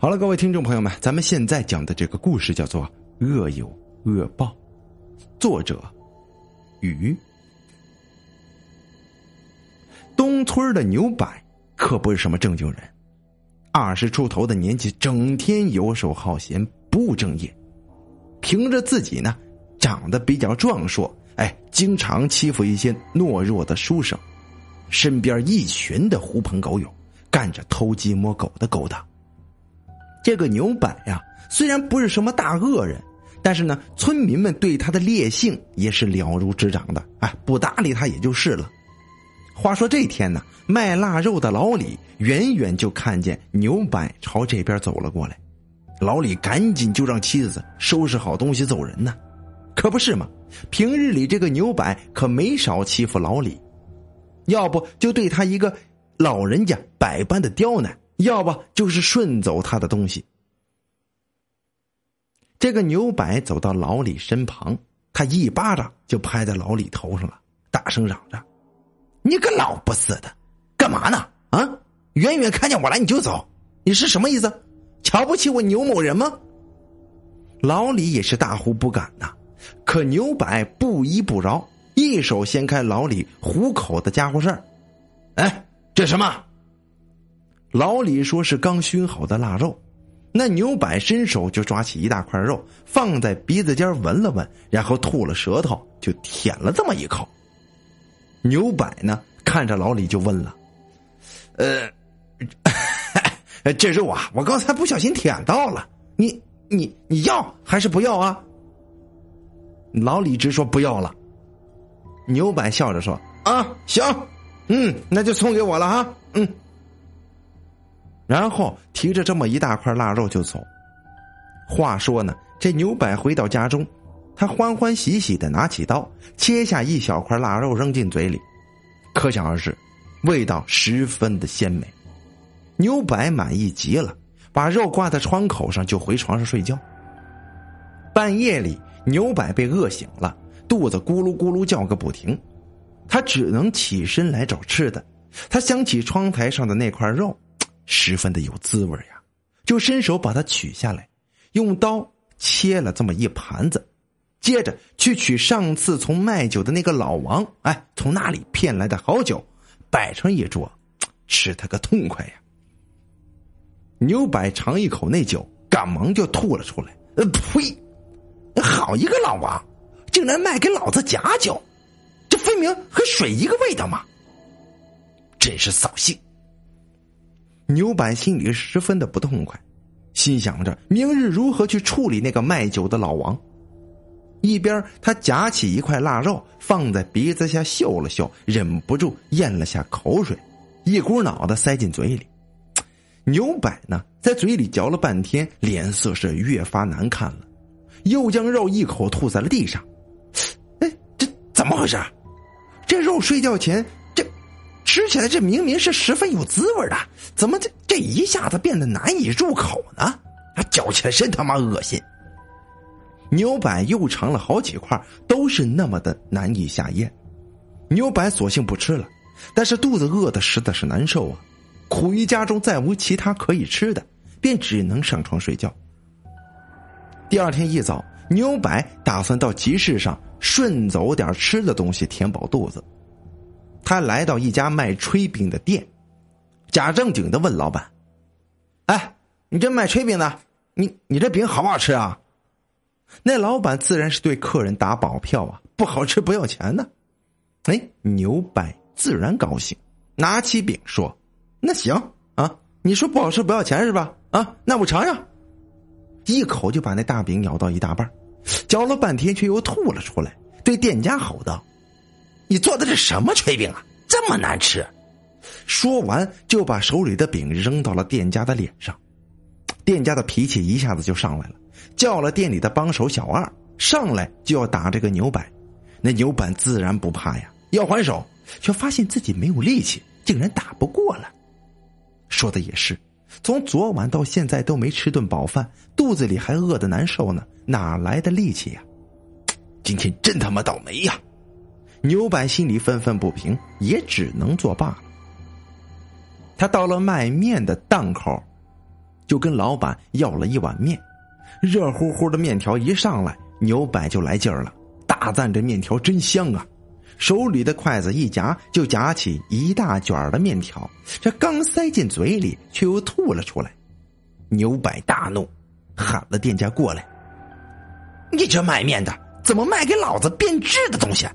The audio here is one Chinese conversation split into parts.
好了，各位听众朋友们，咱们现在讲的这个故事叫做《恶有恶报》，作者雨。东村的牛柏可不是什么正经人，二十出头的年纪，整天游手好闲，不务正业。凭着自己呢，长得比较壮硕，哎，经常欺负一些懦弱的书生，身边一群的狐朋狗友，干着偷鸡摸狗的勾当。这个牛柏呀，虽然不是什么大恶人，但是呢，村民们对他的烈性也是了如指掌的。哎，不搭理他也就是了。话说这天呢，卖腊肉的老李远远就看见牛柏朝这边走了过来，老李赶紧就让妻子收拾好东西走人呢。可不是嘛，平日里这个牛柏可没少欺负老李，要不就对他一个老人家百般的刁难。要不就是顺走他的东西。这个牛柏走到老李身旁，他一巴掌就拍在老李头上了，大声嚷着：“你个老不死的，干嘛呢？啊！远远看见我来你就走，你是什么意思？瞧不起我牛某人吗？”老李也是大呼不敢呐，可牛柏不依不饶，一手掀开老李虎口的家伙事儿。哎，这什么？老李说是刚熏好的腊肉，那牛柏伸手就抓起一大块肉，放在鼻子尖闻了闻，然后吐了舌头就舔了这么一口。牛柏呢，看着老李就问了：“呃，这肉啊，我刚才不小心舔到了，你你你要还是不要啊？”老李直说不要了。牛柏笑着说：“啊，行，嗯，那就送给我了哈，嗯。”然后提着这么一大块腊肉就走。话说呢，这牛百回到家中，他欢欢喜喜的拿起刀切下一小块腊肉扔进嘴里，可想而知，味道十分的鲜美。牛百满意极了，把肉挂在窗口上就回床上睡觉。半夜里，牛百被饿醒了，肚子咕噜咕噜叫个不停，他只能起身来找吃的。他想起窗台上的那块肉。十分的有滋味呀，就伸手把它取下来，用刀切了这么一盘子，接着去取上次从卖酒的那个老王，哎，从那里骗来的好酒，摆成一桌，吃他个痛快呀！牛柏尝一口那酒，赶忙就吐了出来。呃，呸！好一个老王，竟然卖给老子假酒，这分明和水一个味道嘛！真是扫兴。牛板心里十分的不痛快，心想着明日如何去处理那个卖酒的老王。一边他夹起一块腊肉放在鼻子下嗅了嗅，忍不住咽了下口水，一股脑的塞进嘴里。牛柏呢，在嘴里嚼了半天，脸色是越发难看了，又将肉一口吐在了地上。哎，这怎么回事？这肉睡觉前。吃起来这明明是十分有滋味的，怎么这这一下子变得难以入口呢？啊，嚼起来真他妈恶心！牛柏又尝了好几块，都是那么的难以下咽。牛柏索性不吃了，但是肚子饿的实在是难受啊！苦于家中再无其他可以吃的，便只能上床睡觉。第二天一早，牛柏打算到集市上顺走点吃的东西，填饱肚子。他来到一家卖炊饼的店，假正经的问老板：“哎，你这卖炊饼的，你你这饼好不好吃啊？”那老板自然是对客人打保票啊，不好吃不要钱呢。哎，牛百自然高兴，拿起饼说：“那行啊，你说不好吃不要钱是吧？啊，那我尝尝。”一口就把那大饼咬到一大半，嚼了半天却又吐了出来，对店家吼道。你做的是什么炊饼啊？这么难吃！说完就把手里的饼扔到了店家的脸上，店家的脾气一下子就上来了，叫了店里的帮手小二上来就要打这个牛板。那牛板自然不怕呀，要还手，却发现自己没有力气，竟然打不过了。说的也是，从昨晚到现在都没吃顿饱饭，肚子里还饿得难受呢，哪来的力气呀？今天真他妈倒霉呀！牛柏心里愤愤不平，也只能作罢了。他到了卖面的档口，就跟老板要了一碗面。热乎乎的面条一上来，牛柏就来劲儿了，大赞这面条真香啊！手里的筷子一夹，就夹起一大卷的面条，这刚塞进嘴里，却又吐了出来。牛柏大怒，喊了店家过来：“你这卖面的，怎么卖给老子变质的东西？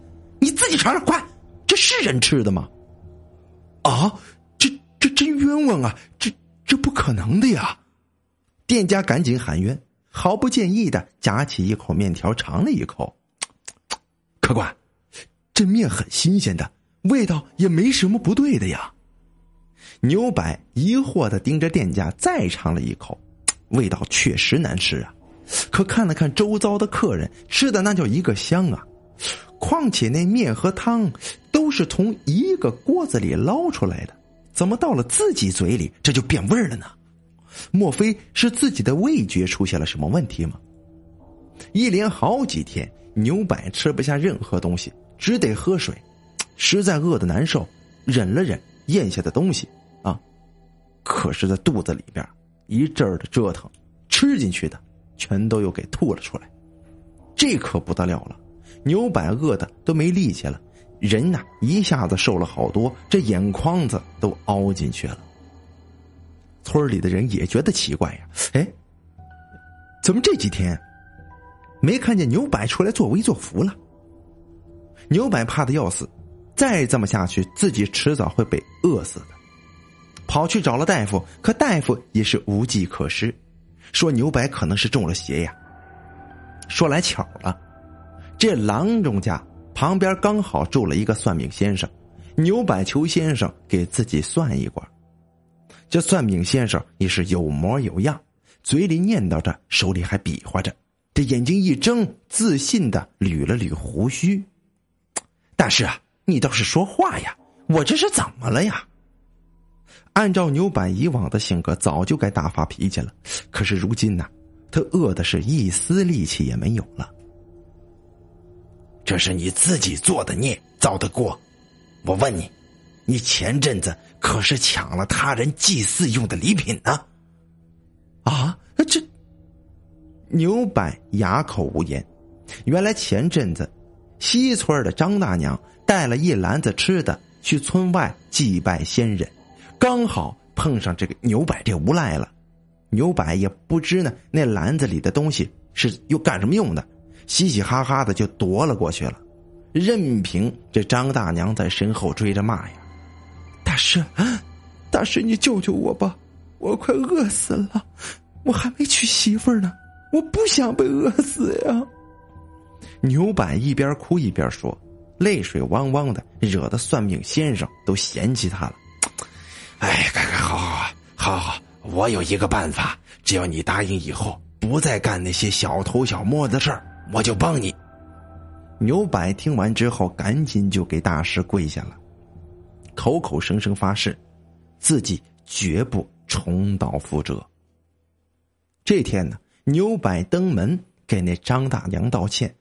你自己尝尝，快！这是人吃的吗？”啊，这这真冤枉啊！这这不可能的呀！店家赶紧喊冤，毫不介意的夹起一口面条尝了一口，客官。这面很新鲜的，味道也没什么不对的呀。牛百疑惑的盯着店家，再尝了一口，味道确实难吃啊。可看了看周遭的客人，吃的那叫一个香啊。况且那面和汤都是从一个锅子里捞出来的，怎么到了自己嘴里这就变味儿了呢？莫非是自己的味觉出现了什么问题吗？一连好几天，牛柏吃不下任何东西。只得喝水，实在饿得难受，忍了忍，咽下的东西啊，可是在肚子里边一阵的折腾，吃进去的全都又给吐了出来，这可不得了了。牛柏饿的都没力气了，人呐一下子瘦了好多，这眼眶子都凹进去了。村里的人也觉得奇怪呀，哎，怎么这几天没看见牛柏出来作威作福了？牛柏怕的要死，再这么下去，自己迟早会被饿死的。跑去找了大夫，可大夫也是无计可施，说牛柏可能是中了邪呀。说来巧了，这郎中家旁边刚好住了一个算命先生，牛板求先生给自己算一卦。这算命先生也是有模有样，嘴里念叨着，手里还比划着，这眼睛一睁，自信的捋了捋胡须。大师啊，你倒是说话呀！我这是怎么了呀？按照牛板以往的性格，早就该大发脾气了。可是如今呢，他饿的是一丝力气也没有了。这是你自己做的孽，造的过。我问你，你前阵子可是抢了他人祭祀用的礼品呢？啊，这牛柏哑口无言。原来前阵子。西村的张大娘带了一篮子吃的去村外祭拜先人，刚好碰上这个牛柏这无赖了。牛柏也不知呢，那篮子里的东西是又干什么用的，嘻嘻哈哈的就夺了过去了，任凭这张大娘在身后追着骂呀：“大师，大师，你救救我吧，我快饿死了，我还没娶媳妇呢，我不想被饿死呀。”牛板一边哭一边说，泪水汪汪的，惹得算命先生都嫌弃他了。哎，该该好好好好，我有一个办法，只要你答应以后不再干那些小偷小摸的事儿，我就帮你。牛柏听完之后，赶紧就给大师跪下了，口口声声发誓，自己绝不重蹈覆辙。这天呢，牛柏登门给那张大娘道歉。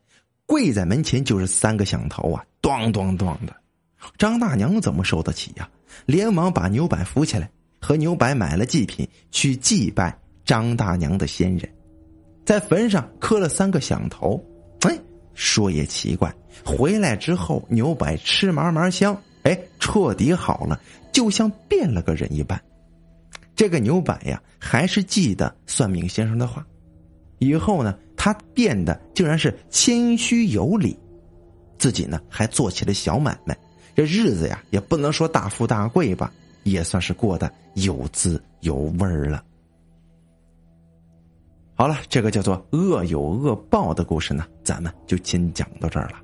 跪在门前就是三个响头啊，咚咚咚的。张大娘怎么受得起呀？连忙把牛柏扶起来，和牛柏买了祭品去祭拜张大娘的先人，在坟上磕了三个响头。哎，说也奇怪，回来之后牛柏吃嘛嘛香，哎，彻底好了，就像变了个人一般。这个牛柏呀，还是记得算命先生的话，以后呢。他变得竟然是谦虚有礼，自己呢还做起了小买卖，这日子呀也不能说大富大贵吧，也算是过得有滋有味儿了。好了，这个叫做恶有恶报的故事呢，咱们就先讲到这儿了。